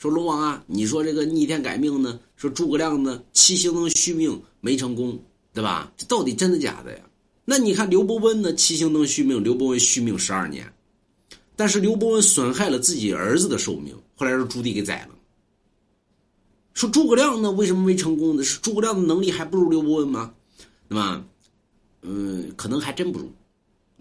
说龙王啊，你说这个逆天改命呢？说诸葛亮呢，七星灯续命没成功，对吧？这到底真的假的呀？那你看刘伯温呢，七星灯续命，刘伯温续命十二年，但是刘伯温损害了自己儿子的寿命，后来让朱棣给宰了。说诸葛亮呢，为什么没成功呢？是诸葛亮的能力还不如刘伯温吗？对吧？嗯，可能还真不如，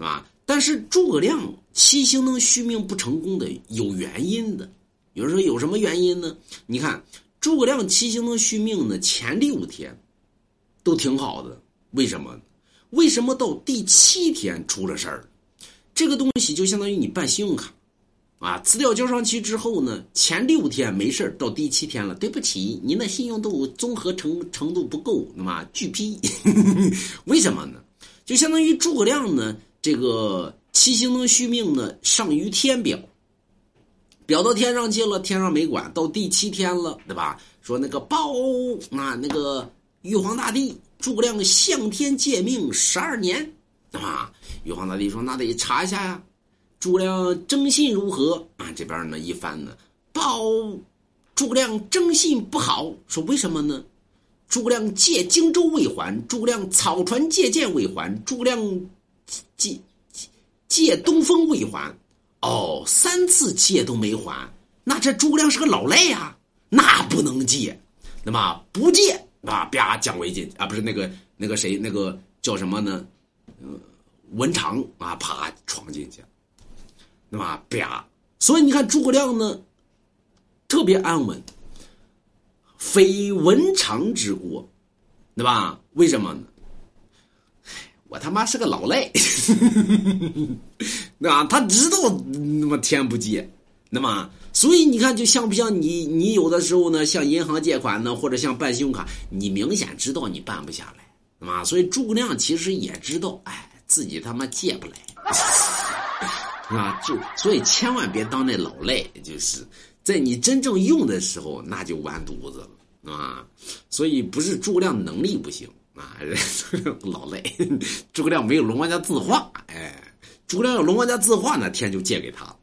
啊？但是诸葛亮七星灯续命不成功的有原因的。有人说有什么原因呢？你看诸葛亮七星灯续命呢，前六天都挺好的，为什么？为什么到第七天出了事儿？这个东西就相当于你办信用卡，啊，资料交上去之后呢，前六天没事到第七天了，对不起，您的信用度综合程程度不够，那么拒批。为什么呢？就相当于诸葛亮呢，这个七星灯续命呢，上于天表。表到天上去了，天上没管，到第七天了，对吧？说那个报啊，那个玉皇大帝诸葛亮向天借命十二年，啊，玉皇大帝说那得查一下呀，诸葛亮征信如何啊？这边呢一翻呢，报诸葛亮征信不好，说为什么呢？诸葛亮借荆州未还，诸葛亮草船借箭未还，诸葛亮借借借东风未还。哦，三次借都没还，那这诸葛亮是个老赖呀，那不能借，那么不借啊，啪，蒋维进啊，不是那个那个谁，那个叫什么呢？嗯，文长啊，啪闯进去，那么啪，所以你看诸葛亮呢，特别安稳，非文长之过，对吧？为什么呢？我他妈是个老赖，啊，他知道那么天不借，那么所以你看，就像不像你？你有的时候呢，向银行借款呢，或者像办信用卡，你明显知道你办不下来，对吧？所以诸葛亮其实也知道，哎，自己他妈借不来，啊，就所以千万别当那老赖，就是在你真正用的时候，那就完犊子了，啊，所以不是诸葛亮能力不行。啊，老累，诸葛亮没有龙王家字画，哎，诸葛亮有龙王家字画呢，天就借给他了。